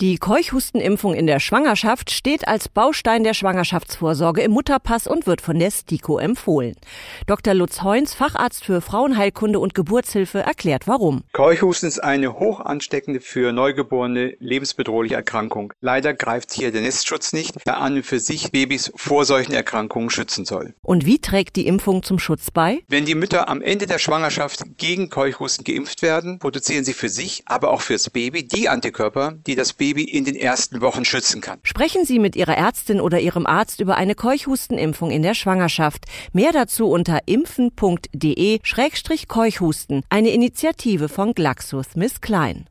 Die Keuchhustenimpfung in der Schwangerschaft steht als Baustein der Schwangerschaftsvorsorge im Mutterpass und wird von der STIKO empfohlen. Dr. Lutz Heuns, Facharzt für Frauenheilkunde und Geburtshilfe, erklärt warum. Keuchhusten ist eine hoch ansteckende für Neugeborene lebensbedrohliche Erkrankung. Leider greift hier der Nestschutz nicht, der an und für sich Babys vor solchen Erkrankungen schützen soll. Und wie trägt die Impfung zum Schutz bei? Wenn die Mütter am Ende der Schwangerschaft gegen Keuchhusten geimpft werden, produzieren sie für sich, aber auch fürs Baby die Antikörper, die das Baby Baby in den ersten Wochen schützen kann. Sprechen Sie mit Ihrer Ärztin oder Ihrem Arzt über eine Keuchhustenimpfung in der Schwangerschaft. Mehr dazu unter impfen.de-keuchhusten, eine Initiative von GlaxoSmithKline.